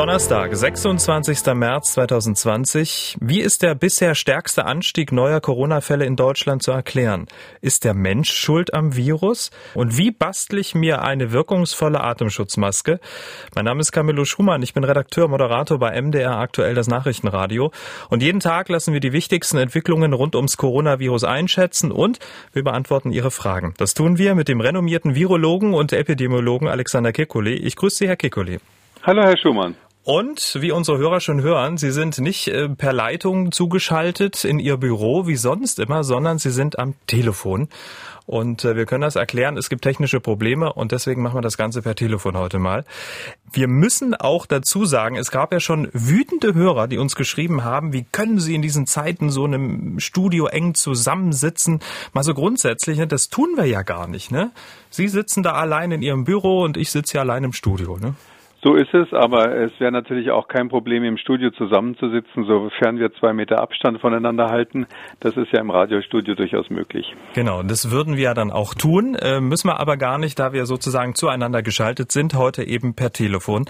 Donnerstag, 26. März 2020. Wie ist der bisher stärkste Anstieg neuer Corona-Fälle in Deutschland zu erklären? Ist der Mensch schuld am Virus? Und wie bastle ich mir eine wirkungsvolle Atemschutzmaske? Mein Name ist Camillo Schumann. Ich bin Redakteur, Moderator bei MDR aktuell das Nachrichtenradio. Und jeden Tag lassen wir die wichtigsten Entwicklungen rund ums Coronavirus einschätzen und wir beantworten Ihre Fragen. Das tun wir mit dem renommierten Virologen und Epidemiologen Alexander Kekulé. Ich grüße Sie, Herr Kekulé. Hallo, Herr Schumann. Und wie unsere Hörer schon hören, Sie sind nicht äh, per Leitung zugeschaltet in Ihr Büro wie sonst immer, sondern Sie sind am Telefon. Und äh, wir können das erklären. Es gibt technische Probleme und deswegen machen wir das Ganze per Telefon heute mal. Wir müssen auch dazu sagen, es gab ja schon wütende Hörer, die uns geschrieben haben, wie können Sie in diesen Zeiten so einem Studio eng zusammensitzen? Mal so grundsätzlich, ne? das tun wir ja gar nicht. Ne? Sie sitzen da allein in Ihrem Büro und ich sitze hier allein im Studio. Ne? So ist es, aber es wäre natürlich auch kein Problem, im Studio zusammenzusitzen, sofern wir zwei Meter Abstand voneinander halten. Das ist ja im Radiostudio durchaus möglich. Genau, das würden wir ja dann auch tun, äh, müssen wir aber gar nicht, da wir sozusagen zueinander geschaltet sind, heute eben per Telefon.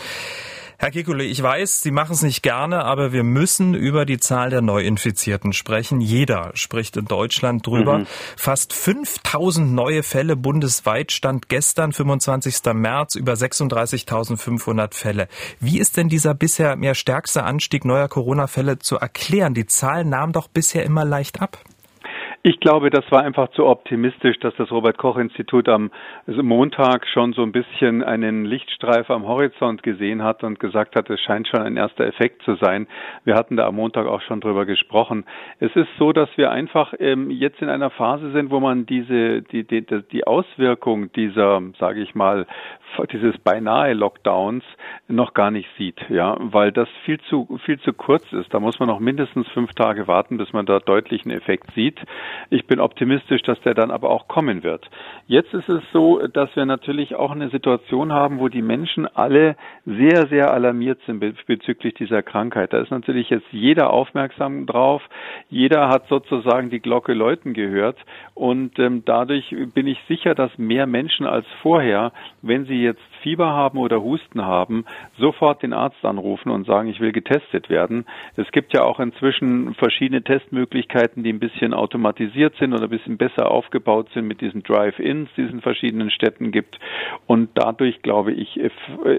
Herr Kikule, ich weiß, Sie machen es nicht gerne, aber wir müssen über die Zahl der Neuinfizierten sprechen. Jeder spricht in Deutschland drüber. Mhm. Fast 5000 neue Fälle bundesweit stand gestern, 25. März, über 36.500 Fälle. Wie ist denn dieser bisher mehr stärkste Anstieg neuer Corona-Fälle zu erklären? Die Zahl nahm doch bisher immer leicht ab. Ich glaube, das war einfach zu optimistisch, dass das Robert Koch Institut am Montag schon so ein bisschen einen Lichtstreif am Horizont gesehen hat und gesagt hat, es scheint schon ein erster Effekt zu sein. Wir hatten da am Montag auch schon drüber gesprochen. Es ist so, dass wir einfach ähm, jetzt in einer Phase sind, wo man diese die die, die Auswirkung dieser, sage ich mal, dieses beinahe Lockdowns noch gar nicht sieht, ja, weil das viel zu viel zu kurz ist. Da muss man noch mindestens fünf Tage warten, bis man da deutlichen Effekt sieht. Ich bin optimistisch, dass der dann aber auch kommen wird. Jetzt ist es so, dass wir natürlich auch eine Situation haben, wo die Menschen alle sehr, sehr alarmiert sind bezüglich dieser Krankheit. Da ist natürlich jetzt jeder aufmerksam drauf. Jeder hat sozusagen die Glocke läuten gehört. Und ähm, dadurch bin ich sicher, dass mehr Menschen als vorher, wenn sie jetzt Fieber haben oder Husten haben, sofort den Arzt anrufen und sagen, ich will getestet werden. Es gibt ja auch inzwischen verschiedene Testmöglichkeiten, die ein bisschen automatisiert sind oder ein bisschen besser aufgebaut sind mit diesen Drive-ins, die es in verschiedenen Städten gibt. Und dadurch, glaube ich, äh,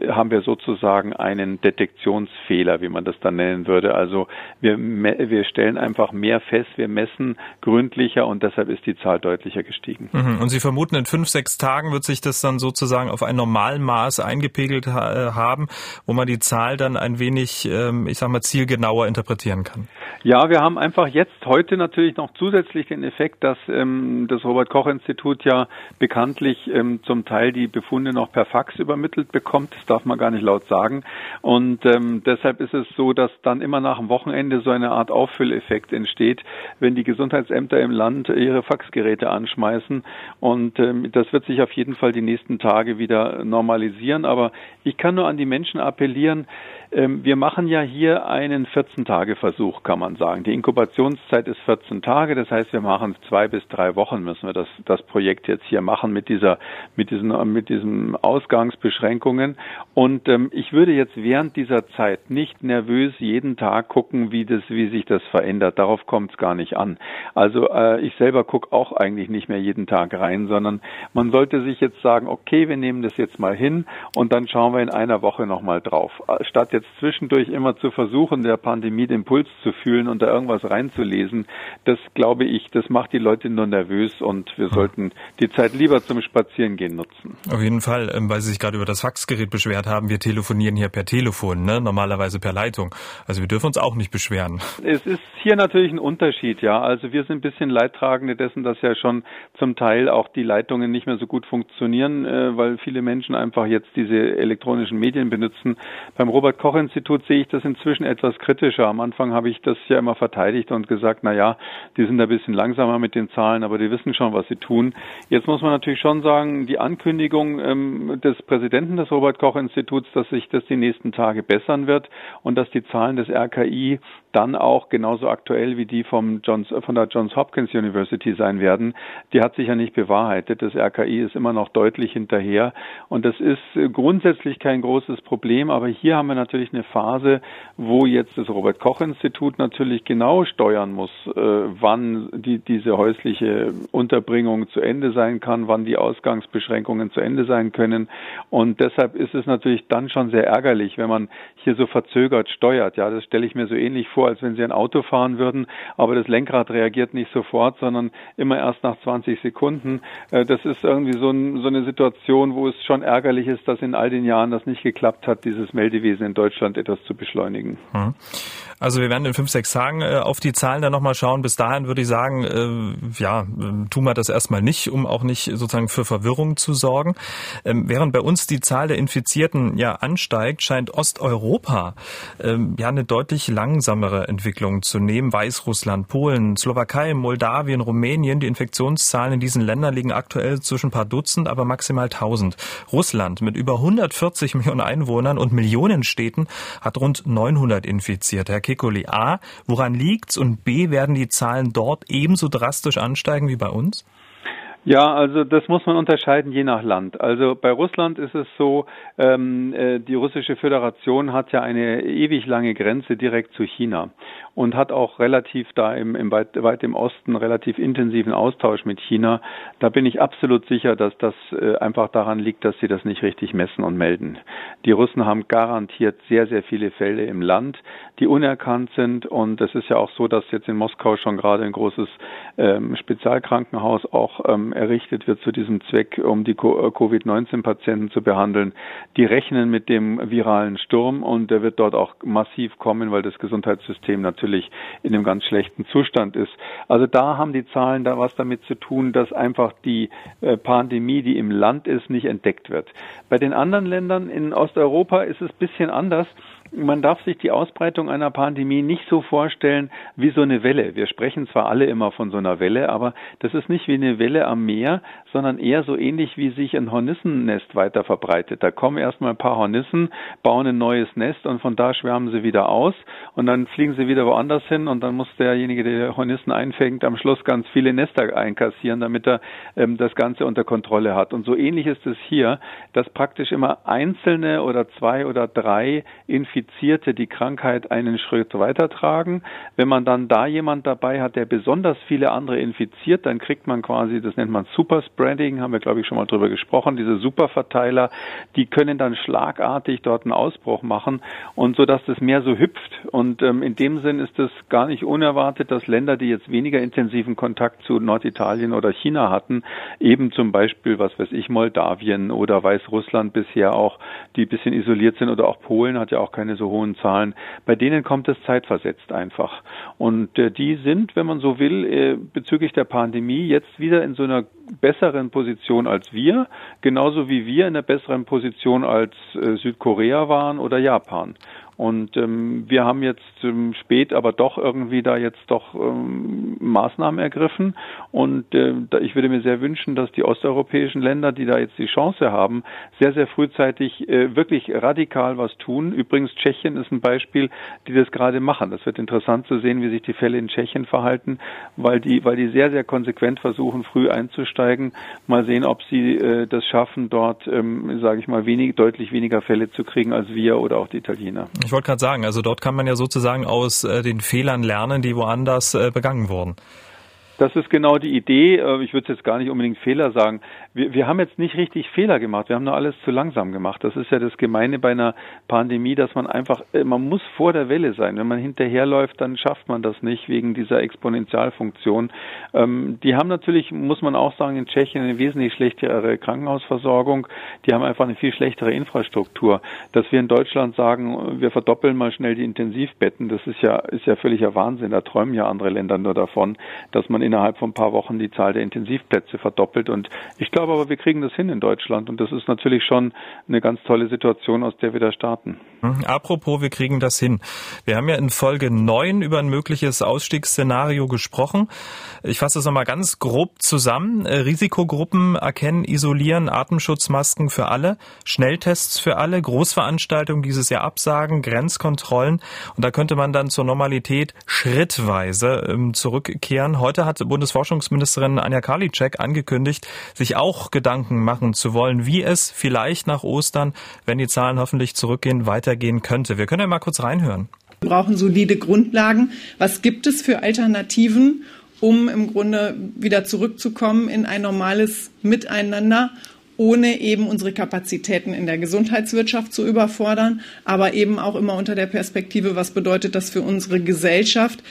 haben wir sozusagen einen Detektionsfehler, wie man das dann nennen würde. Also wir, wir stellen einfach mehr fest, wir messen gründlicher und deshalb ist die Zahl deutlicher gestiegen. Mhm. Und Sie vermuten, in fünf, sechs Tagen wird sich das dann sozusagen auf ein normalen Maß eingepegelt ha haben, wo man die Zahl dann ein wenig, ähm, ich sag mal, zielgenauer interpretieren kann. Ja, wir haben einfach jetzt heute natürlich noch zusätzlich den Effekt, dass ähm, das Robert Koch Institut ja bekanntlich ähm, zum Teil die Befunde noch per Fax übermittelt bekommt. Das darf man gar nicht laut sagen. Und ähm, deshalb ist es so, dass dann immer nach dem Wochenende so eine Art Auffülleffekt entsteht, wenn die Gesundheitsämter im Land ihre Faxgeräte anschmeißen. Und ähm, das wird sich auf jeden Fall die nächsten Tage wieder normalisieren. Aber ich kann nur an die Menschen appellieren, wir machen ja hier einen 14-Tage-Versuch, kann man sagen. Die Inkubationszeit ist 14 Tage, das heißt, wir machen zwei bis drei Wochen müssen wir das, das Projekt jetzt hier machen mit dieser, mit diesen, mit diesen Ausgangsbeschränkungen. Und ähm, ich würde jetzt während dieser Zeit nicht nervös jeden Tag gucken, wie das, wie sich das verändert. Darauf kommt es gar nicht an. Also äh, ich selber gucke auch eigentlich nicht mehr jeden Tag rein, sondern man sollte sich jetzt sagen, okay, wir nehmen das jetzt mal hin und dann schauen wir in einer Woche nochmal drauf. Statt jetzt jetzt zwischendurch immer zu versuchen, der Pandemie den Puls zu fühlen und da irgendwas reinzulesen, das glaube ich, das macht die Leute nur nervös und wir sollten die Zeit lieber zum Spazierengehen nutzen. Auf jeden Fall, ähm, weil Sie sich gerade über das Faxgerät beschwert haben, wir telefonieren hier per Telefon, ne? normalerweise per Leitung. Also wir dürfen uns auch nicht beschweren. Es ist hier natürlich ein Unterschied, ja. Also wir sind ein bisschen Leidtragende dessen, dass ja schon zum Teil auch die Leitungen nicht mehr so gut funktionieren, äh, weil viele Menschen einfach jetzt diese elektronischen Medien benutzen. Beim Robert Koch Koch-Institut sehe ich das inzwischen etwas kritischer. Am Anfang habe ich das ja immer verteidigt und gesagt, na ja, die sind ein bisschen langsamer mit den Zahlen, aber die wissen schon, was sie tun. Jetzt muss man natürlich schon sagen, die Ankündigung ähm, des Präsidenten des Robert Koch Instituts, dass sich das die nächsten Tage bessern wird und dass die Zahlen des RKI dann auch genauso aktuell wie die vom Johns, von der Johns Hopkins University sein werden, die hat sich ja nicht bewahrheitet. Das RKI ist immer noch deutlich hinterher und das ist grundsätzlich kein großes Problem, aber hier haben wir natürlich eine Phase, wo jetzt das Robert Koch Institut natürlich genau steuern muss, äh, wann die, diese häusliche Unterbringung zu Ende sein kann, wann die Ausgangsbeschränkungen zu Ende sein können. Und deshalb ist es natürlich dann schon sehr ärgerlich, wenn man hier so verzögert steuert. Ja, das stelle ich mir so ähnlich vor, als wenn Sie ein Auto fahren würden, aber das Lenkrad reagiert nicht sofort, sondern immer erst nach 20 Sekunden. Äh, das ist irgendwie so, ein, so eine Situation, wo es schon ärgerlich ist, dass in all den Jahren das nicht geklappt hat, dieses Meldewesen in Deutschland etwas zu beschleunigen. Hm. Also wir werden in fünf, sechs Tagen äh, auf die Zahlen dann nochmal schauen. Bis dahin würde ich sagen, äh, ja, tun wir das erstmal nicht, um auch nicht sozusagen für Verwirrung zu sorgen. Ähm, während bei uns die Zahl der Infizierten ja ansteigt, scheint Osteuropa ähm, ja eine deutlich langsamere Entwicklung zu nehmen. Weißrussland, Polen, Slowakei, Moldawien, Rumänien, die Infektionszahlen in diesen Ländern liegen aktuell zwischen ein paar Dutzend, aber maximal 1000. Russland mit über 140 Millionen Einwohnern und Millionen Städten hat rund 900 infiziert. Herr Kikoli, A, woran liegt's? Und B, werden die Zahlen dort ebenso drastisch ansteigen wie bei uns? Ja, also das muss man unterscheiden je nach Land. Also bei Russland ist es so, die russische Föderation hat ja eine ewig lange Grenze direkt zu China und hat auch relativ da im, im weit, weit im Osten relativ intensiven Austausch mit China. Da bin ich absolut sicher, dass das äh, einfach daran liegt, dass sie das nicht richtig messen und melden. Die Russen haben garantiert sehr, sehr viele Fälle im Land, die unerkannt sind und es ist ja auch so, dass jetzt in Moskau schon gerade ein großes ähm, Spezialkrankenhaus auch ähm, errichtet wird zu diesem Zweck, um die äh, Covid-19-Patienten zu behandeln. Die rechnen mit dem viralen Sturm und der wird dort auch massiv kommen, weil das Gesundheitssystem natürlich in einem ganz schlechten Zustand ist. Also da haben die Zahlen da was damit zu tun, dass einfach die äh, Pandemie, die im Land ist, nicht entdeckt wird. Bei den anderen Ländern in Osteuropa ist es bisschen anders man darf sich die Ausbreitung einer Pandemie nicht so vorstellen wie so eine Welle. Wir sprechen zwar alle immer von so einer Welle, aber das ist nicht wie eine Welle am Meer, sondern eher so ähnlich wie sich ein Hornissennest weiter verbreitet. Da kommen erstmal ein paar Hornissen, bauen ein neues Nest und von da schwärmen sie wieder aus und dann fliegen sie wieder woanders hin und dann muss derjenige, der Hornissen einfängt, am Schluss ganz viele Nester einkassieren, damit er ähm, das Ganze unter Kontrolle hat. Und so ähnlich ist es hier, dass praktisch immer einzelne oder zwei oder drei Infizierte Infizierte die Krankheit einen Schritt weitertragen. Wenn man dann da jemand dabei hat, der besonders viele andere infiziert, dann kriegt man quasi, das nennt man Superspreading, haben wir glaube ich schon mal drüber gesprochen, diese Superverteiler, die können dann schlagartig dort einen Ausbruch machen und so dass das mehr so hüpft. Und ähm, in dem Sinn ist es gar nicht unerwartet, dass Länder, die jetzt weniger intensiven Kontakt zu Norditalien oder China hatten, eben zum Beispiel, was weiß ich, Moldawien oder Weißrussland bisher auch, die ein bisschen isoliert sind oder auch Polen hat ja auch keine keine so hohen Zahlen. Bei denen kommt es zeitversetzt einfach. Und äh, die sind, wenn man so will, äh, bezüglich der Pandemie jetzt wieder in so einer besseren Position als wir, genauso wie wir in einer besseren Position als äh, Südkorea waren oder Japan. Und ähm, wir haben jetzt ähm, spät aber doch irgendwie da jetzt doch ähm, Maßnahmen ergriffen. Und äh, ich würde mir sehr wünschen, dass die osteuropäischen Länder, die da jetzt die Chance haben, sehr, sehr frühzeitig äh, wirklich radikal was tun. Übrigens, Tschechien ist ein Beispiel, die das gerade machen. Das wird interessant zu sehen, wie sich die Fälle in Tschechien verhalten, weil die, weil die sehr, sehr konsequent versuchen, früh einzusteigen. Mal sehen, ob sie äh, das schaffen, dort, ähm, sage ich mal, wenig, deutlich weniger Fälle zu kriegen als wir oder auch die Italiener. Wollte gerade sagen, also dort kann man ja sozusagen aus äh, den Fehlern lernen, die woanders äh, begangen wurden. Das ist genau die Idee. Äh, ich würde jetzt gar nicht unbedingt Fehler sagen. Wir, wir haben jetzt nicht richtig Fehler gemacht. Wir haben nur alles zu langsam gemacht. Das ist ja das Gemeine bei einer Pandemie, dass man einfach, äh, man muss vor der Welle sein. Wenn man hinterherläuft, dann schafft man das nicht wegen dieser Exponentialfunktion. Ähm, die haben natürlich, muss man auch sagen, in Tschechien eine wesentlich schlechtere Krankenhausversorgung. Die haben einfach eine viel schlechtere Infrastruktur. Dass wir in Deutschland sagen, wir verdoppeln mal schnell die Intensivbetten, das ist ja, ist ja völliger Wahnsinn. Da träumen ja andere Länder nur davon, dass man in innerhalb von ein paar Wochen die Zahl der Intensivplätze verdoppelt. Und ich glaube aber, wir kriegen das hin in Deutschland. Und das ist natürlich schon eine ganz tolle Situation, aus der wir da starten. Hm, apropos, wir kriegen das hin. Wir haben ja in Folge 9 über ein mögliches Ausstiegsszenario gesprochen. Ich fasse es nochmal ganz grob zusammen. Äh, Risikogruppen erkennen, isolieren, Atemschutzmasken für alle, Schnelltests für alle, Großveranstaltungen dieses Jahr absagen, Grenzkontrollen. Und da könnte man dann zur Normalität schrittweise ähm, zurückkehren. Heute hat Bundesforschungsministerin Anja Karliczek angekündigt, sich auch Gedanken machen zu wollen, wie es vielleicht nach Ostern, wenn die Zahlen hoffentlich zurückgehen, weitergehen könnte. Wir können ja mal kurz reinhören. Wir brauchen solide Grundlagen. Was gibt es für Alternativen, um im Grunde wieder zurückzukommen in ein normales Miteinander ohne eben unsere Kapazitäten in der Gesundheitswirtschaft zu überfordern, aber eben auch immer unter der Perspektive, was bedeutet das für unsere Gesellschaft?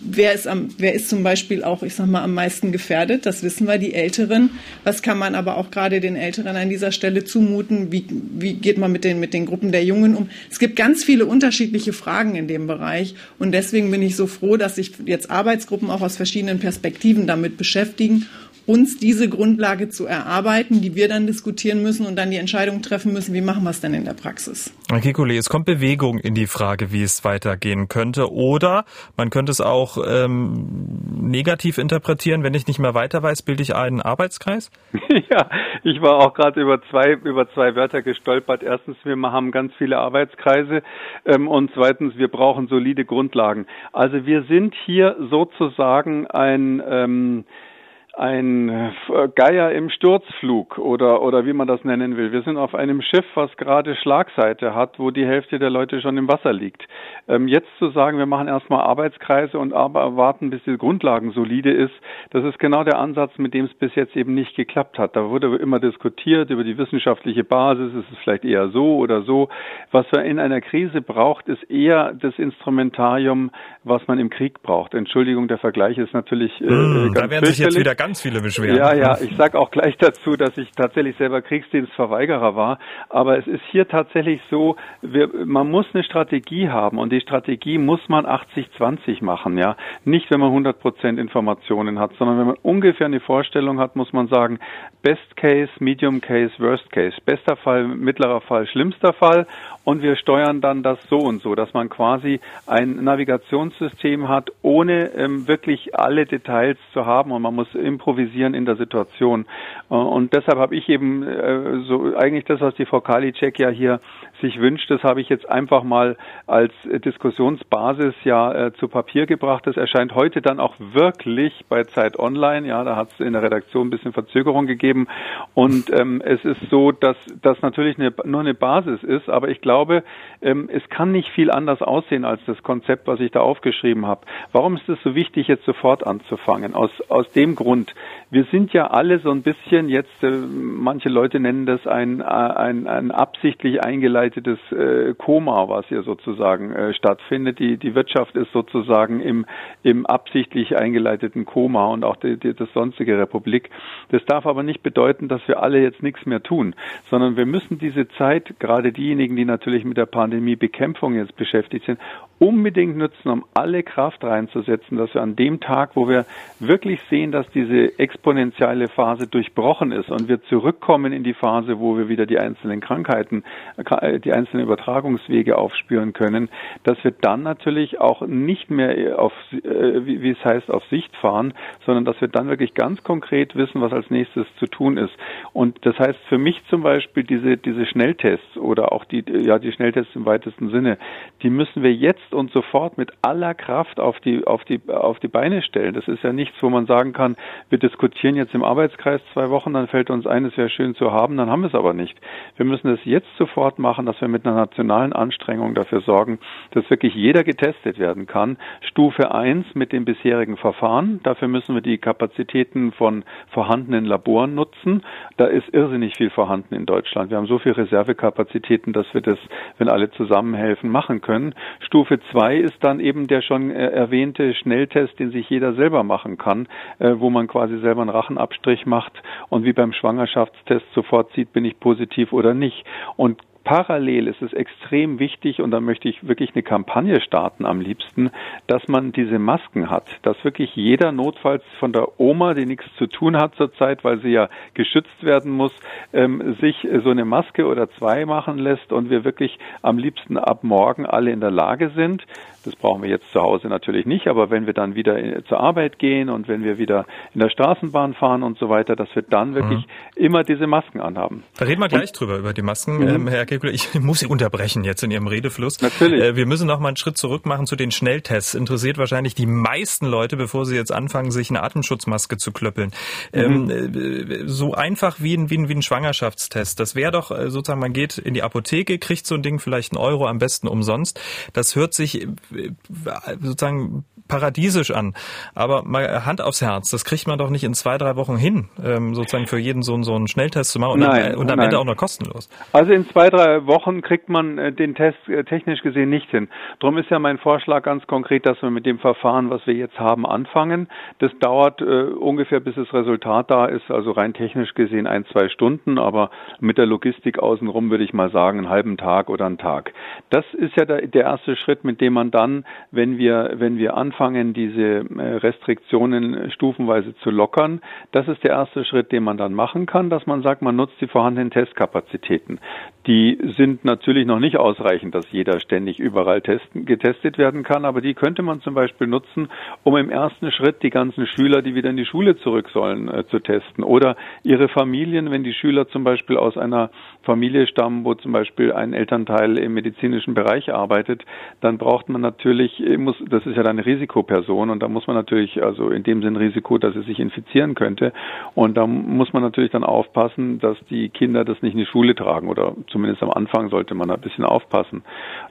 Wer ist, am, wer ist zum Beispiel auch, ich sag mal, am meisten gefährdet? Das wissen wir, die Älteren. Was kann man aber auch gerade den Älteren an dieser Stelle zumuten? Wie, wie geht man mit den, mit den Gruppen der Jungen um? Es gibt ganz viele unterschiedliche Fragen in dem Bereich und deswegen bin ich so froh, dass sich jetzt Arbeitsgruppen auch aus verschiedenen Perspektiven damit beschäftigen uns diese Grundlage zu erarbeiten, die wir dann diskutieren müssen und dann die Entscheidung treffen müssen, wie machen wir es denn in der Praxis. Herr Kikuli, es kommt Bewegung in die Frage, wie es weitergehen könnte. Oder man könnte es auch ähm, negativ interpretieren, wenn ich nicht mehr weiter weiß, bilde ich einen Arbeitskreis? ja, ich war auch gerade über zwei, über zwei Wörter gestolpert. Erstens, wir haben ganz viele Arbeitskreise ähm, und zweitens, wir brauchen solide Grundlagen. Also wir sind hier sozusagen ein ähm, ein äh, Geier im Sturzflug oder, oder wie man das nennen will. Wir sind auf einem Schiff, was gerade Schlagseite hat, wo die Hälfte der Leute schon im Wasser liegt. Ähm, jetzt zu sagen, wir machen erstmal Arbeitskreise und aber warten, bis die Grundlagen solide ist, das ist genau der Ansatz, mit dem es bis jetzt eben nicht geklappt hat. Da wurde immer diskutiert über die wissenschaftliche Basis, ist es vielleicht eher so oder so. Was man in einer Krise braucht, ist eher das Instrumentarium, was man im Krieg braucht. Entschuldigung, der Vergleich ist natürlich äh, mmh, ganz Da werden sich jetzt wieder ganz ganz viele beschweren. Ja, ja, ich sage auch gleich dazu, dass ich tatsächlich selber Kriegsdienstverweigerer war. Aber es ist hier tatsächlich so, wir, man muss eine Strategie haben und die Strategie muss man 80-20 machen, ja. Nicht, wenn man 100 Prozent Informationen hat, sondern wenn man ungefähr eine Vorstellung hat, muss man sagen, Best Case, Medium Case, Worst Case. Bester Fall, mittlerer Fall, schlimmster Fall. Und wir steuern dann das so und so, dass man quasi ein Navigationssystem hat, ohne ähm, wirklich alle Details zu haben. Und man muss improvisieren in der Situation. Äh, und deshalb habe ich eben äh, so eigentlich das, was die Frau Kalicek ja hier sich wünscht, das habe ich jetzt einfach mal als Diskussionsbasis ja äh, zu Papier gebracht. Das erscheint heute dann auch wirklich bei Zeit Online. Ja, da hat es in der Redaktion ein bisschen Verzögerung gegeben. Und ähm, es ist so, dass das natürlich eine, nur eine Basis ist, aber ich glaube, ähm, es kann nicht viel anders aussehen als das Konzept, was ich da aufgeschrieben habe. Warum ist es so wichtig, jetzt sofort anzufangen? Aus, aus dem Grund, wir sind ja alle so ein bisschen jetzt, äh, manche Leute nennen das ein, äh, ein, ein absichtlich eingeleitetes äh, Koma, was hier sozusagen äh, stattfindet. Die, die Wirtschaft ist sozusagen im, im absichtlich eingeleiteten Koma und auch die, die, das sonstige Republik. Das darf aber nicht bedeuten, dass wir alle jetzt nichts mehr tun, sondern wir müssen diese Zeit, gerade diejenigen, die natürlich mit der Pandemiebekämpfung jetzt beschäftigt sind, unbedingt nutzen, um alle Kraft reinzusetzen, dass wir an dem Tag, wo wir wirklich sehen, dass diese exponentielle Phase durchbrochen ist und wir zurückkommen in die Phase, wo wir wieder die einzelnen Krankheiten, äh, die einzelnen Übertragungswege aufspüren können, dass wir dann natürlich auch nicht mehr auf, äh, wie es heißt, auf Sicht fahren, sondern dass wir dann wirklich ganz konkret wissen, was als nächstes zu tun ist. Und das heißt für mich zum Beispiel diese, diese Schnelltests oder auch die, ja, die Schnelltests im weitesten Sinne, die müssen wir jetzt und sofort mit aller Kraft auf die, auf die, auf die Beine stellen. Das ist ja nichts, wo man sagen kann, wir diskutieren jetzt im Arbeitskreis zwei Wochen, dann fällt uns ein, es wäre schön zu haben, dann haben wir es aber nicht. Wir müssen es jetzt sofort machen, dass wir mit einer nationalen Anstrengung dafür sorgen, dass wirklich jeder getestet werden kann. Stufe eins mit dem bisherigen Verfahren. Dafür müssen wir die Kapazitäten von vorhandenen Laboren nutzen. Da ist irrsinnig viel vorhanden in Deutschland. Wir haben so viele Reservekapazitäten, dass wir das, wenn alle zusammenhelfen, machen können. Stufe zwei ist dann eben der schon äh, erwähnte Schnelltest, den sich jeder selber machen kann, äh, wo man quasi selber einen Rachenabstrich macht und wie beim Schwangerschaftstest sofort sieht, bin ich positiv oder nicht. Und parallel ist es extrem wichtig und da möchte ich wirklich eine Kampagne starten am liebsten, dass man diese Masken hat, dass wirklich jeder notfalls von der Oma, die nichts zu tun hat zurzeit, weil sie ja geschützt werden muss, ähm, sich so eine Maske oder zwei machen lässt und wir wirklich am liebsten ab morgen alle in der Lage sind, das brauchen wir jetzt zu Hause natürlich nicht, aber wenn wir dann wieder zur Arbeit gehen und wenn wir wieder in der Straßenbahn fahren und so weiter, dass wir dann wirklich mhm. immer diese Masken anhaben. Da reden wir gleich und, drüber, über die Masken. Mhm. Ähm, Herr Kekule, ich muss Sie unterbrechen jetzt in Ihrem Redefluss. Natürlich. Äh, wir müssen noch mal einen Schritt zurück machen zu den Schnelltests. Interessiert wahrscheinlich die meisten Leute, bevor sie jetzt anfangen, sich eine Atemschutzmaske zu klöppeln. Mhm. Ähm, äh, so einfach wie ein, wie ein, wie ein Schwangerschaftstest. Das wäre doch äh, sozusagen, man geht in die Apotheke, kriegt so ein Ding vielleicht einen Euro, am besten umsonst. Das hört sich sozusagen paradiesisch an. Aber mal Hand aufs Herz, das kriegt man doch nicht in zwei, drei Wochen hin, ähm, sozusagen für jeden so, so einen Schnelltest zu machen und, nein, dann, und am. Ende auch noch kostenlos. Also in zwei, drei Wochen kriegt man äh, den Test äh, technisch gesehen nicht hin. Darum ist ja mein Vorschlag ganz konkret, dass wir mit dem Verfahren, was wir jetzt haben, anfangen. Das dauert äh, ungefähr, bis das Resultat da ist, also rein technisch gesehen ein, zwei Stunden, aber mit der Logistik außenrum würde ich mal sagen, einen halben Tag oder einen Tag. Das ist ja der, der erste Schritt, mit dem man dann, wenn wir, wenn wir anfangen, diese äh, Restriktionen stufenweise zu lockern. Das ist der erste Schritt, den man dann machen kann, dass man sagt, man nutzt die vorhandenen Testkapazitäten. Die sind natürlich noch nicht ausreichend, dass jeder ständig überall testen, getestet werden kann, aber die könnte man zum Beispiel nutzen, um im ersten Schritt die ganzen Schüler, die wieder in die Schule zurück sollen, äh, zu testen. Oder ihre Familien, wenn die Schüler zum Beispiel aus einer Familie stammen, wo zum Beispiel ein Elternteil im medizinischen Bereich arbeitet, dann braucht man natürlich, äh, muss, das ist ja dann eine Risikoperson und da muss man natürlich, also in dem Sinn Risiko, dass es sich infizieren könnte. Und da muss man natürlich dann aufpassen, dass die Kinder das nicht in die Schule tragen oder zumindest am Anfang sollte man ein bisschen aufpassen.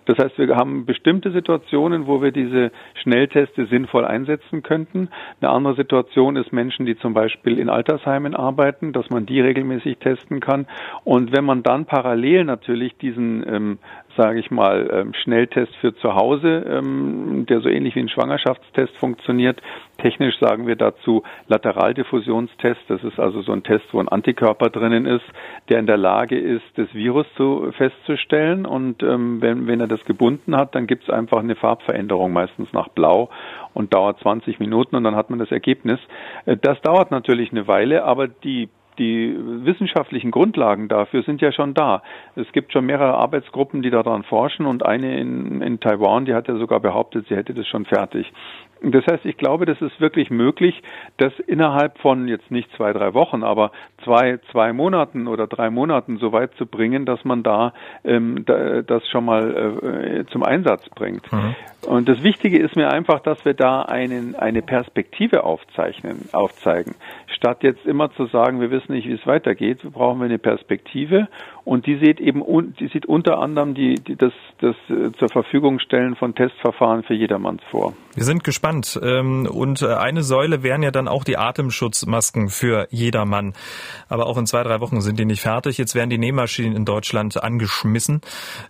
Das heißt, wir haben bestimmte Situationen, wo wir diese Schnellteste sinnvoll einsetzen könnten. Eine andere Situation ist Menschen, die zum Beispiel in Altersheimen arbeiten, dass man die regelmäßig testen kann. Und wenn man dann parallel natürlich diesen ähm, sage ich mal, ähm, Schnelltest für zu Hause, ähm, der so ähnlich wie ein Schwangerschaftstest funktioniert. Technisch sagen wir dazu Lateraldiffusionstest. Das ist also so ein Test, wo ein Antikörper drinnen ist, der in der Lage ist, das Virus zu, festzustellen. Und ähm, wenn, wenn er das gebunden hat, dann gibt es einfach eine Farbveränderung, meistens nach Blau und dauert 20 Minuten und dann hat man das Ergebnis. Äh, das dauert natürlich eine Weile, aber die die wissenschaftlichen Grundlagen dafür sind ja schon da. Es gibt schon mehrere Arbeitsgruppen, die daran forschen und eine in, in Taiwan, die hat ja sogar behauptet, sie hätte das schon fertig. Das heißt, ich glaube, das ist wirklich möglich, das innerhalb von jetzt nicht zwei, drei Wochen, aber zwei, zwei Monaten oder drei Monaten so weit zu bringen, dass man da, ähm, da das schon mal äh, zum Einsatz bringt. Mhm. Und das Wichtige ist mir einfach, dass wir da einen, eine Perspektive aufzeichnen, aufzeigen. Statt jetzt immer zu sagen, wir wissen nicht, wie es weitergeht, brauchen wir eine Perspektive und die sieht eben, die sieht unter anderem die, die das, das äh, zur Verfügung stellen von Testverfahren für jedermanns vor. Wir sind gespannt. Ähm, und äh, eine Säule wären ja dann auch die Atemschutzmasken für jedermann. Aber auch in zwei, drei Wochen sind die nicht fertig. Jetzt werden die Nähmaschinen in Deutschland angeschmissen.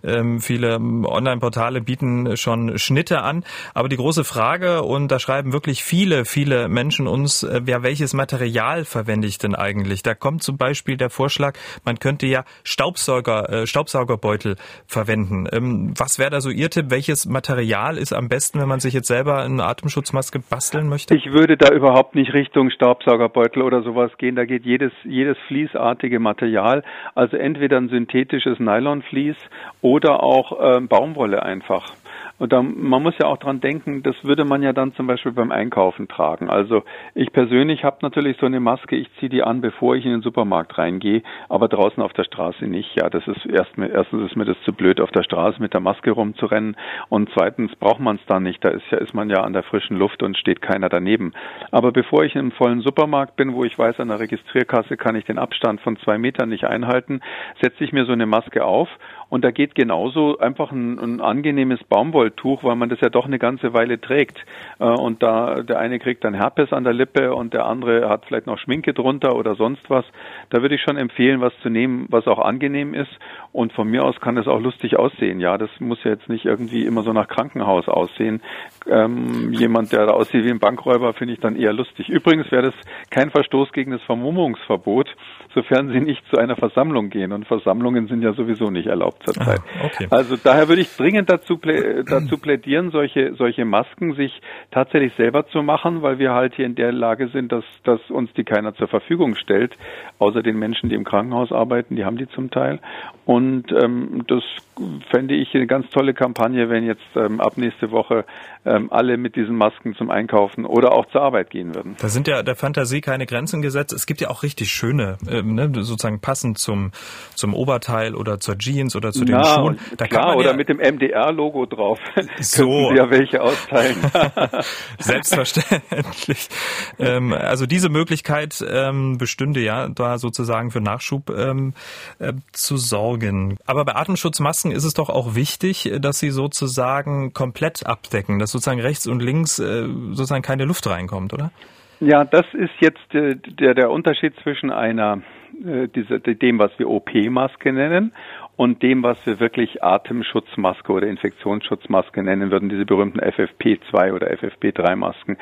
Ähm, viele ähm, Online-Portale bieten schon Schnitte an. Aber die große Frage, und da schreiben wirklich viele, viele Menschen uns, äh, wer welches Material verwende ich denn eigentlich? Da kommt zum Beispiel der Vorschlag, man könnte ja Staub Staubsauger, äh, Staubsaugerbeutel verwenden. Ähm, was wäre da so Ihr Tipp? Welches Material ist am besten, wenn man sich jetzt selber eine Atemschutzmaske basteln möchte? Ich würde da überhaupt nicht Richtung Staubsaugerbeutel oder sowas gehen. Da geht jedes, jedes fließartige Material, also entweder ein synthetisches Nylonvlies oder auch ähm, Baumwolle einfach. Und da, man muss ja auch dran denken, das würde man ja dann zum Beispiel beim Einkaufen tragen. Also ich persönlich habe natürlich so eine Maske, ich ziehe die an, bevor ich in den Supermarkt reingehe, aber draußen auf der Straße nicht. Ja, das ist erst, erstens ist mir das zu blöd, auf der Straße mit der Maske rumzurennen und zweitens braucht man es dann nicht. Da ist ja ist man ja an der frischen Luft und steht keiner daneben. Aber bevor ich im vollen Supermarkt bin, wo ich weiß, an der Registrierkasse kann ich den Abstand von zwei Metern nicht einhalten, setze ich mir so eine Maske auf und da geht genauso einfach ein, ein angenehmes Baumwolltuch, weil man das ja doch eine ganze Weile trägt. Äh, und da der eine kriegt dann Herpes an der Lippe und der andere hat vielleicht noch Schminke drunter oder sonst was. Da würde ich schon empfehlen, was zu nehmen, was auch angenehm ist. Und von mir aus kann das auch lustig aussehen. Ja, das muss ja jetzt nicht irgendwie immer so nach Krankenhaus aussehen. Ähm, jemand, der da aussieht wie ein Bankräuber, finde ich dann eher lustig. Übrigens wäre das kein Verstoß gegen das Vermummungsverbot, sofern sie nicht zu einer Versammlung gehen. Und Versammlungen sind ja sowieso nicht erlaubt zurzeit. Ah, okay. Also daher würde ich dringend dazu, plä dazu plädieren, solche, solche Masken sich tatsächlich selber zu machen, weil wir halt hier in der Lage sind, dass, dass uns die keiner zur Verfügung stellt, außer den Menschen, die im Krankenhaus arbeiten, die haben die zum Teil. Und ähm, das fände ich eine ganz tolle Kampagne, wenn jetzt ähm, ab nächste Woche ähm, alle mit diesen Masken zum Einkaufen oder auch zur Arbeit gehen würden. Da sind ja der Fantasie keine Grenzen gesetzt. Es gibt ja auch richtig schöne, ähm, ne, sozusagen passend zum, zum Oberteil oder zur Jeans oder zu den Schuhen. Da klar, kann man oder ja mit dem MDR-Logo drauf. So. ja welche austeilen. Selbstverständlich. ähm, also diese Möglichkeit ähm, bestünde ja da sozusagen für Nachschub ähm, äh, zu sorgen. Aber bei Atemschutzmasken ist es doch auch wichtig, dass sie sozusagen komplett abdecken, dass sozusagen rechts und links äh, sozusagen keine Luft reinkommt, oder? Ja, das ist jetzt äh, der, der Unterschied zwischen einer äh, diese, dem, was wir OP-Maske nennen und dem, was wir wirklich Atemschutzmaske oder Infektionsschutzmaske nennen würden, diese berühmten FFP2 oder FFP3-Masken.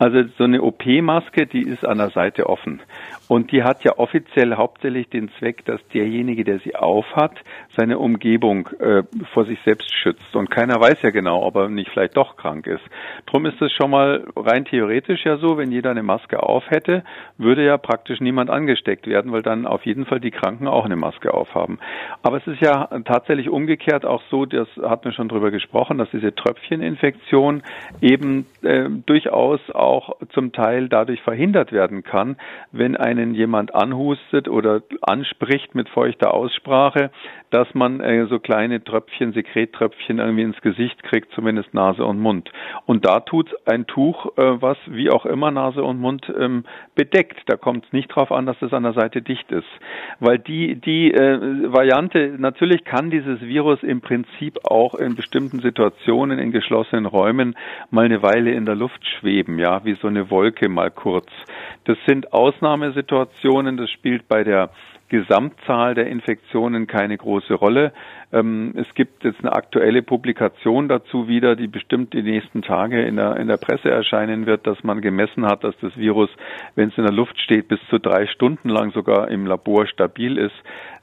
Also so eine OP-Maske, die ist an der Seite offen. Und die hat ja offiziell hauptsächlich den Zweck, dass derjenige, der sie aufhat, seine Umgebung äh, vor sich selbst schützt. Und keiner weiß ja genau, ob er nicht vielleicht doch krank ist. Drum ist es schon mal rein theoretisch ja so, wenn jeder eine Maske auf hätte, würde ja praktisch niemand angesteckt werden, weil dann auf jeden Fall die Kranken auch eine Maske aufhaben. Aber es ist ja tatsächlich umgekehrt auch so, das hat man schon drüber gesprochen, dass diese Tröpfcheninfektion eben äh, durchaus auch auch zum Teil dadurch verhindert werden kann, wenn einen jemand anhustet oder anspricht mit feuchter Aussprache, dass man äh, so kleine Tröpfchen, Sekrettröpfchen irgendwie ins Gesicht kriegt, zumindest Nase und Mund. Und da tut ein Tuch, äh, was wie auch immer Nase und Mund ähm, bedeckt. Da kommt es nicht drauf an, dass es an der Seite dicht ist. Weil die, die äh, Variante, natürlich kann dieses Virus im Prinzip auch in bestimmten Situationen in geschlossenen Räumen mal eine Weile in der Luft schweben, ja, wie so eine Wolke mal kurz. Das sind Ausnahmesituationen, das spielt bei der Gesamtzahl der Infektionen keine große Rolle. Ähm, es gibt jetzt eine aktuelle Publikation dazu wieder, die bestimmt die nächsten Tage in der, in der Presse erscheinen wird, dass man gemessen hat, dass das Virus, wenn es in der Luft steht, bis zu drei Stunden lang sogar im Labor stabil ist.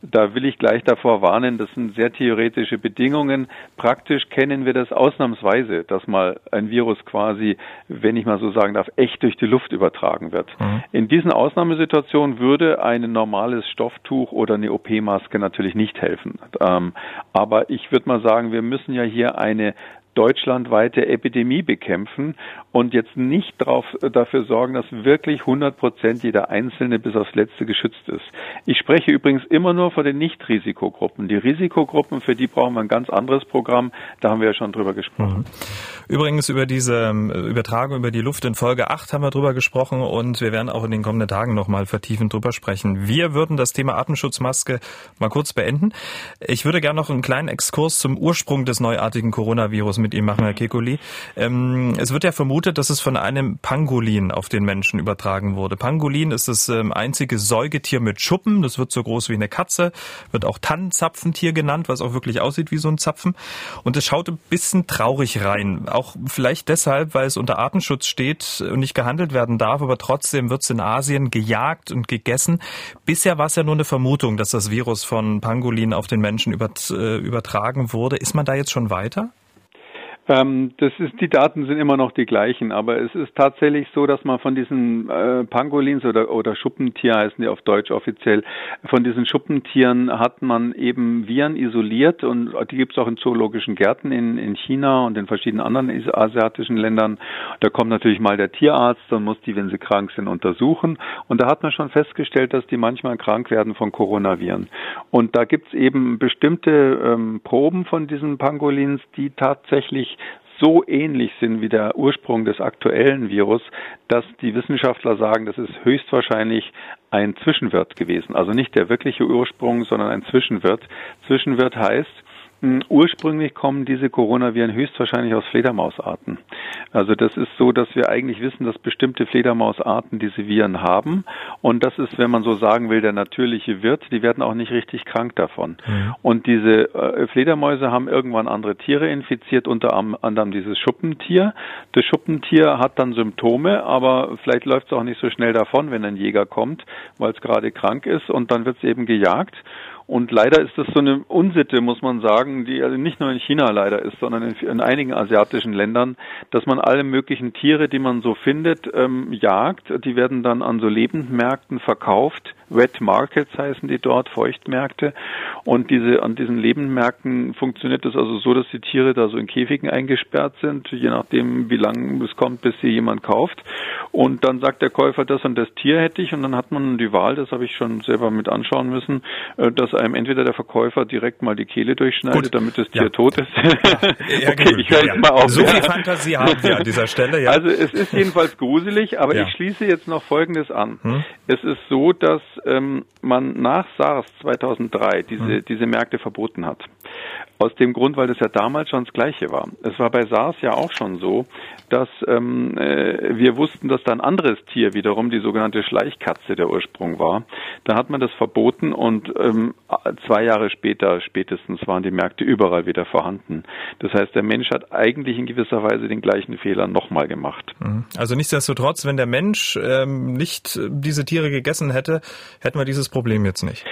Da will ich gleich davor warnen, das sind sehr theoretische Bedingungen. Praktisch kennen wir das ausnahmsweise, dass mal ein Virus quasi, wenn ich mal so sagen darf, echt durch die Luft übertragen wird. Mhm. In diesen Ausnahmesituationen würde ein normales Stofftuch oder eine OP-Maske natürlich nicht helfen. Ähm, aber ich würde mal sagen, wir müssen ja hier eine deutschlandweite Epidemie bekämpfen und jetzt nicht drauf, dafür sorgen, dass wirklich 100 Prozent jeder Einzelne bis aufs Letzte geschützt ist. Ich spreche übrigens immer nur von den Nicht-Risikogruppen. Die Risikogruppen, für die brauchen wir ein ganz anderes Programm. Da haben wir ja schon drüber gesprochen. Mhm. Übrigens über diese ähm, Übertragung über die Luft in Folge 8 haben wir drüber gesprochen und wir werden auch in den kommenden Tagen nochmal vertiefend drüber sprechen. Wir würden das Thema Atemschutzmaske mal kurz beenden. Ich würde gerne noch einen kleinen Exkurs zum Ursprung des neuartigen Coronavirus mit Ihnen machen, Herr Kekuli. Ähm, es wird ja vermutet, dass es von einem Pangolin auf den Menschen übertragen wurde. Pangolin ist das ähm, einzige Säugetier mit Schuppen. Das wird so groß wie eine Katze, wird auch Tannenzapfentier genannt, was auch wirklich aussieht wie so ein Zapfen. Und es schaut ein bisschen traurig rein. Auch vielleicht deshalb, weil es unter Artenschutz steht und nicht gehandelt werden darf, aber trotzdem wird es in Asien gejagt und gegessen. Bisher war es ja nur eine Vermutung, dass das Virus von Pangolin auf den Menschen äh, übertragen wurde. Ist man da jetzt schon weiter? Ähm, das ist, die Daten sind immer noch die gleichen, aber es ist tatsächlich so, dass man von diesen äh, Pangolins oder, oder Schuppentier heißen die auf Deutsch offiziell, von diesen Schuppentieren hat man eben Viren isoliert und die gibt es auch in zoologischen Gärten in, in China und in verschiedenen anderen asiatischen Ländern. Da kommt natürlich mal der Tierarzt und muss die, wenn sie krank sind, untersuchen. Und da hat man schon festgestellt, dass die manchmal krank werden von Coronaviren. Und da gibt es eben bestimmte ähm, Proben von diesen Pangolins, die tatsächlich so ähnlich sind wie der Ursprung des aktuellen Virus, dass die Wissenschaftler sagen, das ist höchstwahrscheinlich ein Zwischenwirt gewesen. Also nicht der wirkliche Ursprung, sondern ein Zwischenwirt. Zwischenwirt heißt, ursprünglich kommen diese Coronaviren höchstwahrscheinlich aus Fledermausarten. Also das ist so, dass wir eigentlich wissen, dass bestimmte Fledermausarten diese Viren haben. Und das ist, wenn man so sagen will, der natürliche Wirt. Die werden auch nicht richtig krank davon. Mhm. Und diese äh, Fledermäuse haben irgendwann andere Tiere infiziert, unter anderem dieses Schuppentier. Das Schuppentier hat dann Symptome, aber vielleicht läuft es auch nicht so schnell davon, wenn ein Jäger kommt, weil es gerade krank ist und dann wird es eben gejagt. Und leider ist das so eine Unsitte, muss man sagen, die also nicht nur in China leider ist, sondern in, in einigen asiatischen Ländern, dass man alle möglichen Tiere, die man so findet, ähm, jagt. Die werden dann an so Lebendmärkten verkauft. Wet Markets heißen die dort, Feuchtmärkte. Und diese, an diesen Lebendmärkten funktioniert es also so, dass die Tiere da so in Käfigen eingesperrt sind, je nachdem, wie lange es kommt, bis sie jemand kauft. Und dann sagt der Käufer, das und das Tier hätte ich. Und dann hat man die Wahl, das habe ich schon selber mit anschauen müssen, äh, dass einem entweder der Verkäufer direkt mal die Kehle durchschneidet, Gut. damit das Tier ja. tot ist. Ja, okay, ich höre jetzt mal auf. So viel Fantasie haben wir an dieser Stelle. Ja. Also es ist jedenfalls gruselig, aber ich schließe jetzt noch Folgendes an. Hm? Es ist so, dass ähm, man nach SARS 2003 diese, hm. diese Märkte verboten hat. Aus dem Grund, weil das ja damals schon das Gleiche war. Es war bei SARS ja auch schon so, dass ähm, äh, wir wussten, dass da ein anderes Tier wiederum, die sogenannte Schleichkatze, der Ursprung war. Da hat man das verboten und ähm, zwei Jahre später spätestens waren die Märkte überall wieder vorhanden. Das heißt, der Mensch hat eigentlich in gewisser Weise den gleichen Fehler nochmal gemacht. Mhm. Also nichtsdestotrotz, wenn der Mensch ähm, nicht diese Tiere gegessen hätte, hätten wir dieses Problem jetzt nicht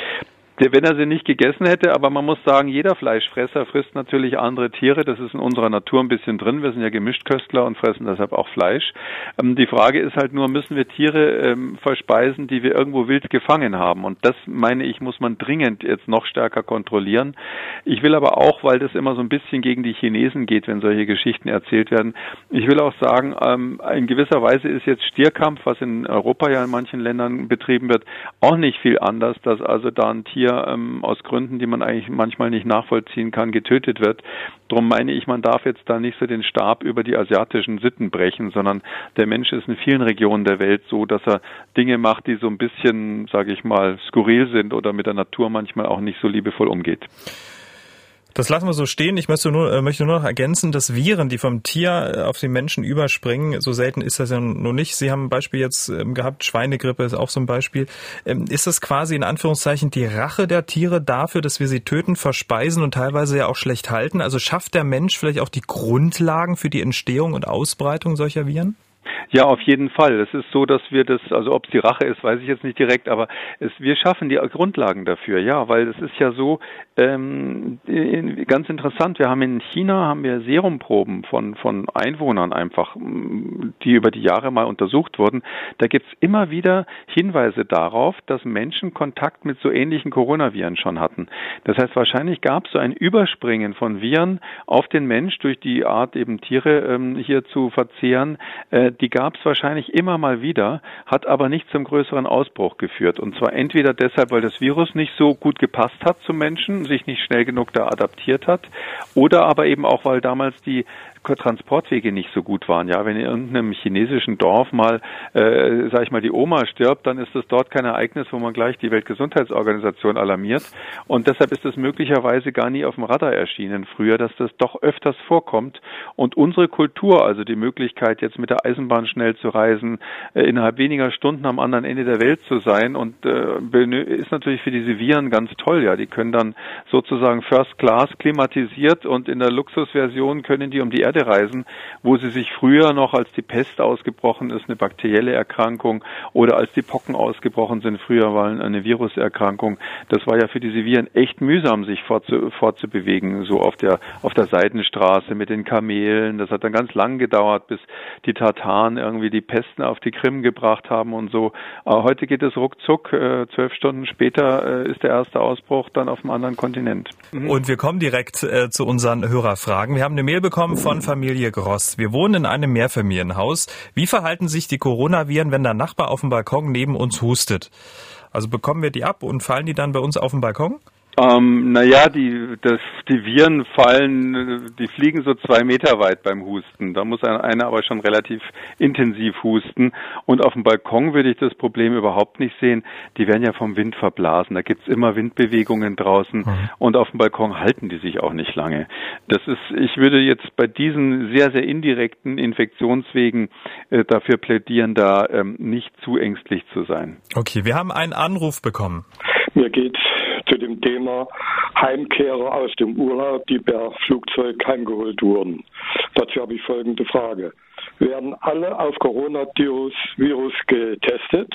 wenn er sie nicht gegessen hätte, aber man muss sagen, jeder Fleischfresser frisst natürlich andere Tiere. Das ist in unserer Natur ein bisschen drin. Wir sind ja Gemischtköstler und fressen deshalb auch Fleisch. Ähm, die Frage ist halt nur, müssen wir Tiere ähm, verspeisen, die wir irgendwo wild gefangen haben? Und das meine ich, muss man dringend jetzt noch stärker kontrollieren. Ich will aber auch, weil das immer so ein bisschen gegen die Chinesen geht, wenn solche Geschichten erzählt werden, ich will auch sagen, ähm, in gewisser Weise ist jetzt Stierkampf, was in Europa ja in manchen Ländern betrieben wird, auch nicht viel anders, dass also da ein Tier Tier ähm, aus Gründen, die man eigentlich manchmal nicht nachvollziehen kann, getötet wird. Darum meine ich, man darf jetzt da nicht so den Stab über die asiatischen Sitten brechen, sondern der Mensch ist in vielen Regionen der Welt so, dass er Dinge macht, die so ein bisschen, sage ich mal, skurril sind oder mit der Natur manchmal auch nicht so liebevoll umgeht. Das lassen wir so stehen. Ich möchte nur, äh, möchte nur noch ergänzen, dass Viren, die vom Tier äh, auf den Menschen überspringen, so selten ist das ja nur nicht. Sie haben ein Beispiel jetzt ähm, gehabt, Schweinegrippe ist auch so ein Beispiel. Ähm, ist das quasi in Anführungszeichen die Rache der Tiere dafür, dass wir sie töten, verspeisen und teilweise ja auch schlecht halten? Also schafft der Mensch vielleicht auch die Grundlagen für die Entstehung und Ausbreitung solcher Viren? Ja, auf jeden Fall. Es ist so, dass wir das, also ob es die Rache ist, weiß ich jetzt nicht direkt, aber es, wir schaffen die Grundlagen dafür, ja, weil es ist ja so ähm, ganz interessant. Wir haben in China haben wir Serumproben von von Einwohnern einfach, die über die Jahre mal untersucht wurden. Da gibt's immer wieder Hinweise darauf, dass Menschen Kontakt mit so ähnlichen Coronaviren schon hatten. Das heißt, wahrscheinlich gab es so ein Überspringen von Viren auf den Mensch durch die Art eben Tiere ähm, hier zu verzehren. Äh, die gab es wahrscheinlich immer mal wieder, hat aber nicht zum größeren Ausbruch geführt. Und zwar entweder deshalb, weil das Virus nicht so gut gepasst hat zum Menschen, sich nicht schnell genug da adaptiert hat, oder aber eben auch, weil damals die Transportwege nicht so gut waren. Ja, wenn in irgendeinem chinesischen Dorf mal, äh, sag ich mal, die Oma stirbt, dann ist das dort kein Ereignis, wo man gleich die Weltgesundheitsorganisation alarmiert. Und deshalb ist es möglicherweise gar nie auf dem Radar erschienen früher, dass das doch öfters vorkommt. Und unsere Kultur, also die Möglichkeit, jetzt mit der Eisenbahn schnell zu reisen, äh, innerhalb weniger Stunden am anderen Ende der Welt zu sein und äh, ist natürlich für diese Viren ganz toll. Ja, die können dann sozusagen First Class klimatisiert und in der Luxusversion können die um die Erde Erde reisen, wo sie sich früher noch, als die Pest ausgebrochen ist, eine bakterielle Erkrankung oder als die Pocken ausgebrochen sind, früher war eine Viruserkrankung. Das war ja für diese Viren echt mühsam, sich fortzu, fortzubewegen, so auf der, auf der Seitenstraße mit den Kamelen. Das hat dann ganz lang gedauert, bis die Tataren irgendwie die Pesten auf die Krim gebracht haben und so. Aber heute geht es ruckzuck. Äh, zwölf Stunden später äh, ist der erste Ausbruch dann auf einem anderen Kontinent. Und wir kommen direkt äh, zu unseren Hörerfragen. Wir haben eine Mail bekommen von Familie Gross. Wir wohnen in einem Mehrfamilienhaus. Wie verhalten sich die Coronaviren, wenn der Nachbar auf dem Balkon neben uns hustet? Also bekommen wir die ab und fallen die dann bei uns auf den Balkon? Ähm, naja, die, das, die Viren fallen, die fliegen so zwei Meter weit beim Husten. Da muss einer aber schon relativ intensiv husten. Und auf dem Balkon würde ich das Problem überhaupt nicht sehen. Die werden ja vom Wind verblasen. Da gibt's immer Windbewegungen draußen. Mhm. Und auf dem Balkon halten die sich auch nicht lange. Das ist, ich würde jetzt bei diesen sehr, sehr indirekten Infektionswegen äh, dafür plädieren, da ähm, nicht zu ängstlich zu sein. Okay, wir haben einen Anruf bekommen. Mir geht zu dem Thema Heimkehrer aus dem Urlaub, die per Flugzeug heimgeholt wurden. Dazu habe ich folgende Frage. Werden alle auf Coronavirus Virus getestet?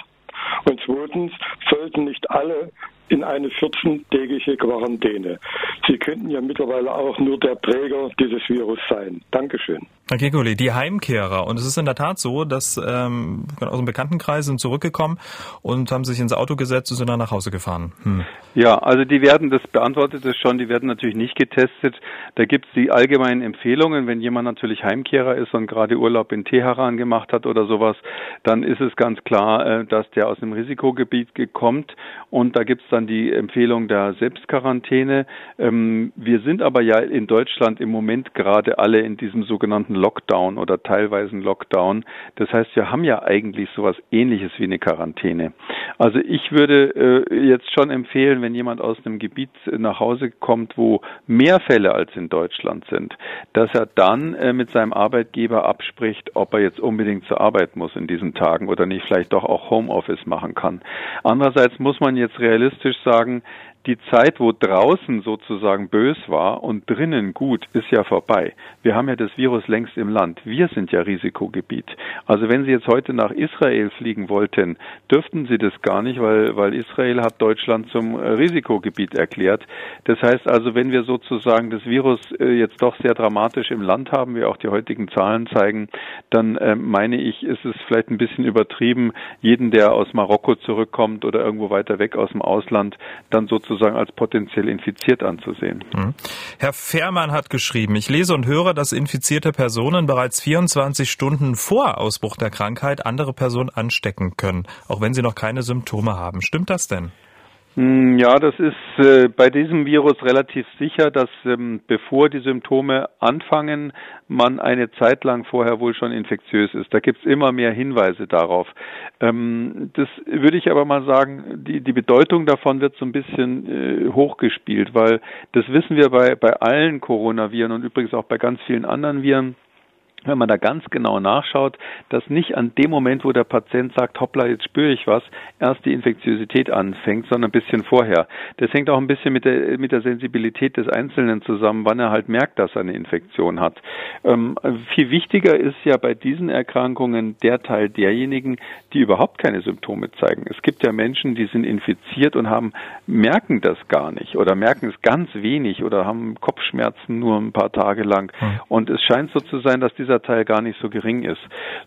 Und zweitens, sollten nicht alle in eine 14-tägige Quarantäne. Sie könnten ja mittlerweile auch nur der Träger dieses Virus sein. Dankeschön. Herr Kekuli, die Heimkehrer. Und es ist in der Tat so, dass ähm, aus dem Bekanntenkreis sind zurückgekommen und haben sich ins Auto gesetzt und sind dann nach Hause gefahren. Hm. Ja, also die werden, das beantwortet es schon, die werden natürlich nicht getestet. Da gibt es die allgemeinen Empfehlungen, wenn jemand natürlich Heimkehrer ist und gerade Urlaub in Teheran gemacht hat oder sowas, dann ist es ganz klar, äh, dass der aus dem Risikogebiet kommt und da gibt es dann die Empfehlung der Selbstquarantäne. Ähm, wir sind aber ja in Deutschland im Moment gerade alle in diesem sogenannten Lockdown oder teilweisen Lockdown. Das heißt, wir haben ja eigentlich sowas ähnliches wie eine Quarantäne. Also ich würde äh, jetzt schon empfehlen, wenn jemand aus einem Gebiet nach Hause kommt, wo mehr Fälle als in Deutschland sind, dass er dann äh, mit seinem Arbeitgeber abspricht, ob er jetzt unbedingt zur Arbeit muss in diesen Tagen oder nicht vielleicht doch auch Homeoffice machen kann. Andererseits muss man jetzt realistisch sagen, die Zeit, wo draußen sozusagen bös war und drinnen gut, ist ja vorbei. Wir haben ja das Virus längst im Land. Wir sind ja Risikogebiet. Also wenn Sie jetzt heute nach Israel fliegen wollten, dürften Sie das gar nicht, weil, weil Israel hat Deutschland zum äh, Risikogebiet erklärt. Das heißt also, wenn wir sozusagen das Virus äh, jetzt doch sehr dramatisch im Land haben, wie auch die heutigen Zahlen zeigen, dann äh, meine ich, ist es vielleicht ein bisschen übertrieben, jeden, der aus Marokko zurückkommt oder irgendwo weiter weg aus dem Ausland, dann sozusagen sozusagen als potenziell infiziert anzusehen. Mhm. Herr Fährmann hat geschrieben, ich lese und höre, dass infizierte Personen bereits 24 Stunden vor Ausbruch der Krankheit andere Personen anstecken können, auch wenn sie noch keine Symptome haben. Stimmt das denn? Hm, ja, das ist äh, bei diesem Virus relativ sicher, dass ähm, bevor die Symptome anfangen, man eine Zeit lang vorher wohl schon infektiös ist. Da gibt's immer mehr Hinweise darauf. Ähm, das würde ich aber mal sagen, die, die Bedeutung davon wird so ein bisschen äh, hochgespielt, weil das wissen wir bei, bei allen Coronaviren und übrigens auch bei ganz vielen anderen Viren wenn man da ganz genau nachschaut, dass nicht an dem Moment, wo der Patient sagt, hoppla, jetzt spüre ich was, erst die Infektiosität anfängt, sondern ein bisschen vorher. Das hängt auch ein bisschen mit der, mit der Sensibilität des Einzelnen zusammen, wann er halt merkt, dass er eine Infektion hat. Ähm, viel wichtiger ist ja bei diesen Erkrankungen der Teil derjenigen, die überhaupt keine Symptome zeigen. Es gibt ja Menschen, die sind infiziert und haben, merken das gar nicht oder merken es ganz wenig oder haben Kopfschmerzen nur ein paar Tage lang. Hm. Und es scheint so zu sein, dass diese dieser Teil gar nicht so gering ist,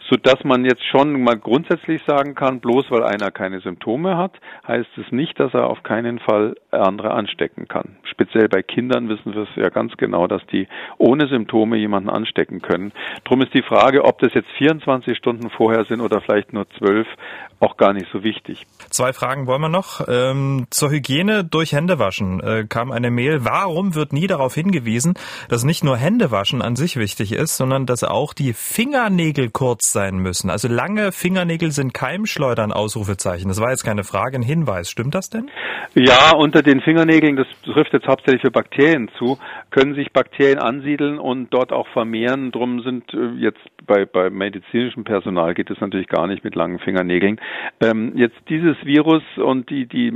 so dass man jetzt schon mal grundsätzlich sagen kann, bloß weil einer keine Symptome hat, heißt es nicht, dass er auf keinen Fall andere anstecken kann. Speziell bei Kindern wissen wir es ja ganz genau, dass die ohne Symptome jemanden anstecken können. Drum ist die Frage, ob das jetzt 24 Stunden vorher sind oder vielleicht nur 12, auch gar nicht so wichtig. Zwei Fragen wollen wir noch. Ähm, zur Hygiene durch Händewaschen äh, kam eine Mail. Warum wird nie darauf hingewiesen, dass nicht nur Händewaschen an sich wichtig ist, sondern dass auch die Fingernägel kurz sein müssen? Also lange Fingernägel sind Keimschleudern, Ausrufezeichen. Das war jetzt keine Frage, ein Hinweis. Stimmt das denn? Ja, unter den Fingernägeln, das trifft jetzt hauptsächlich für Bakterien zu, können sich Bakterien ansiedeln und dort auch vermehren. Drum sind äh, jetzt bei, bei medizinischem Personal geht es natürlich gar nicht mit langen Fingernägeln. Ähm, jetzt dieses Virus und die, die,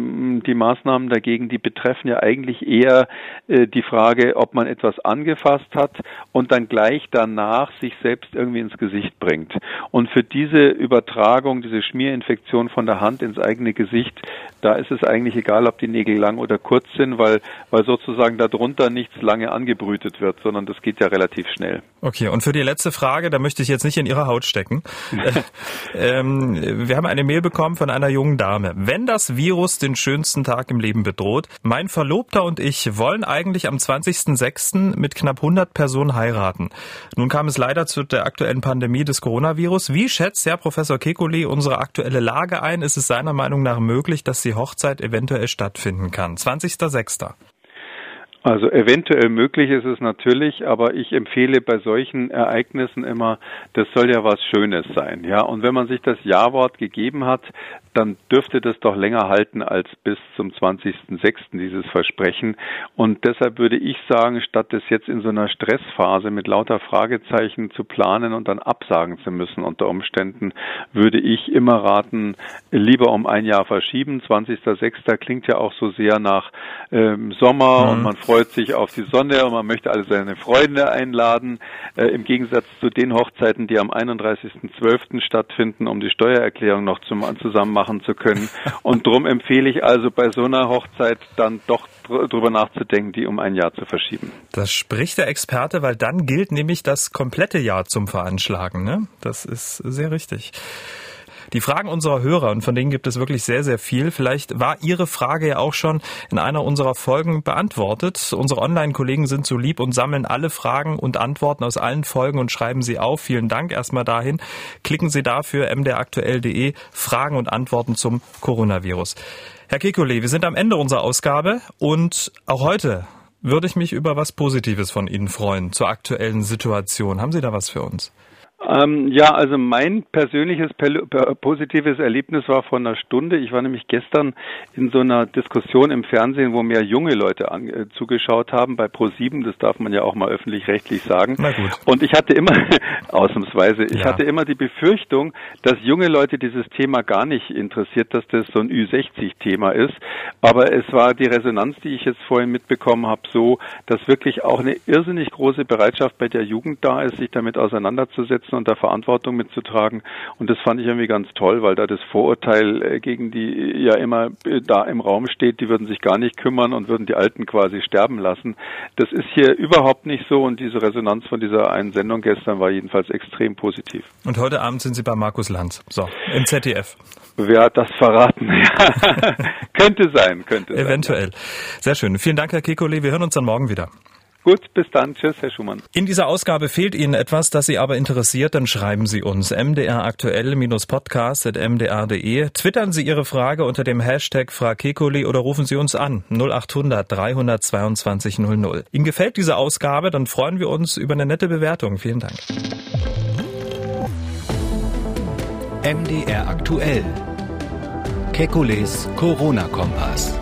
die Maßnahmen dagegen, die betreffen ja eigentlich eher äh, die Frage, ob man etwas angefasst hat und dann gleich danach sich selbst irgendwie ins Gesicht bringt. Und für diese Übertragung, diese Schmierinfektion von der Hand ins eigene Gesicht, da ist es eigentlich egal, ob die Nägel lang oder kurz sind, weil, weil sozusagen darunter nichts lange angebrütet wird, sondern das geht ja relativ schnell. Okay, und für die letzte Frage, da möchte ich jetzt nicht in Ihre Haut stecken. ähm, wir haben eine Mail bekommen von einer jungen Dame. Wenn das Virus den schönsten Tag im Leben bedroht, mein Verlobter und ich wollen eigentlich am 20.06. mit knapp 100 Personen heiraten. Nun kam es leider zu der aktuellen Pandemie des Coronavirus. Wie schätzt Herr Professor Kekulé unsere aktuelle Lage ein? Ist es seiner Meinung nach möglich, dass die Hochzeit eventuell stattfinden kann. 20.06. Also eventuell möglich ist es natürlich, aber ich empfehle bei solchen Ereignissen immer, das soll ja was Schönes sein, ja. Und wenn man sich das Ja-Wort gegeben hat, dann dürfte das doch länger halten als bis zum 20.06. dieses Versprechen. Und deshalb würde ich sagen, statt das jetzt in so einer Stressphase mit lauter Fragezeichen zu planen und dann absagen zu müssen unter Umständen, würde ich immer raten, lieber um ein Jahr verschieben. 20.06. klingt ja auch so sehr nach ähm, Sommer mhm. und man freut sich auf die Sonne und man möchte alle seine Freunde einladen. Äh, Im Gegensatz zu den Hochzeiten, die am 31.12. stattfinden, um die Steuererklärung noch zum, zusammen machen machen zu können. Und darum empfehle ich also bei so einer Hochzeit dann doch drüber nachzudenken, die um ein Jahr zu verschieben. Das spricht der Experte, weil dann gilt nämlich das komplette Jahr zum Veranschlagen. Ne? Das ist sehr richtig. Die Fragen unserer Hörer, und von denen gibt es wirklich sehr, sehr viel. Vielleicht war Ihre Frage ja auch schon in einer unserer Folgen beantwortet. Unsere Online-Kollegen sind so lieb und sammeln alle Fragen und Antworten aus allen Folgen und schreiben sie auf. Vielen Dank erstmal dahin. Klicken Sie dafür mdraktuell.de Fragen und Antworten zum Coronavirus. Herr Kekulé, wir sind am Ende unserer Ausgabe und auch heute würde ich mich über was Positives von Ihnen freuen zur aktuellen Situation. Haben Sie da was für uns? Ähm, ja, also mein persönliches positives Erlebnis war vor einer Stunde. Ich war nämlich gestern in so einer Diskussion im Fernsehen, wo mehr junge Leute an, äh, zugeschaut haben bei Pro7. Das darf man ja auch mal öffentlich-rechtlich sagen. Und ich hatte immer, ausnahmsweise, ich ja. hatte immer die Befürchtung, dass junge Leute dieses Thema gar nicht interessiert, dass das so ein Ü60-Thema ist. Aber es war die Resonanz, die ich jetzt vorhin mitbekommen habe, so, dass wirklich auch eine irrsinnig große Bereitschaft bei der Jugend da ist, sich damit auseinanderzusetzen umzusetzen und da Verantwortung mitzutragen. Und das fand ich irgendwie ganz toll, weil da das Vorurteil äh, gegen die ja immer äh, da im Raum steht, die würden sich gar nicht kümmern und würden die Alten quasi sterben lassen. Das ist hier überhaupt nicht so und diese Resonanz von dieser einen Sendung gestern war jedenfalls extrem positiv. Und heute Abend sind Sie bei Markus Lanz, so, im ZDF. Wer hat das verraten? könnte sein, könnte Eventuell. sein. Eventuell. Sehr schön. Vielen Dank, Herr Kekulé. Wir hören uns dann morgen wieder. Gut, bis dann. Tschüss, Herr Schumann. In dieser Ausgabe fehlt Ihnen etwas, das Sie aber interessiert, dann schreiben Sie uns mdraktuell-podcast.mdr.de. Twittern Sie Ihre Frage unter dem Hashtag Frakekoli oder rufen Sie uns an 0800 322 00. Ihnen gefällt diese Ausgabe, dann freuen wir uns über eine nette Bewertung. Vielen Dank. MDR aktuell. Kekules Corona-Kompass.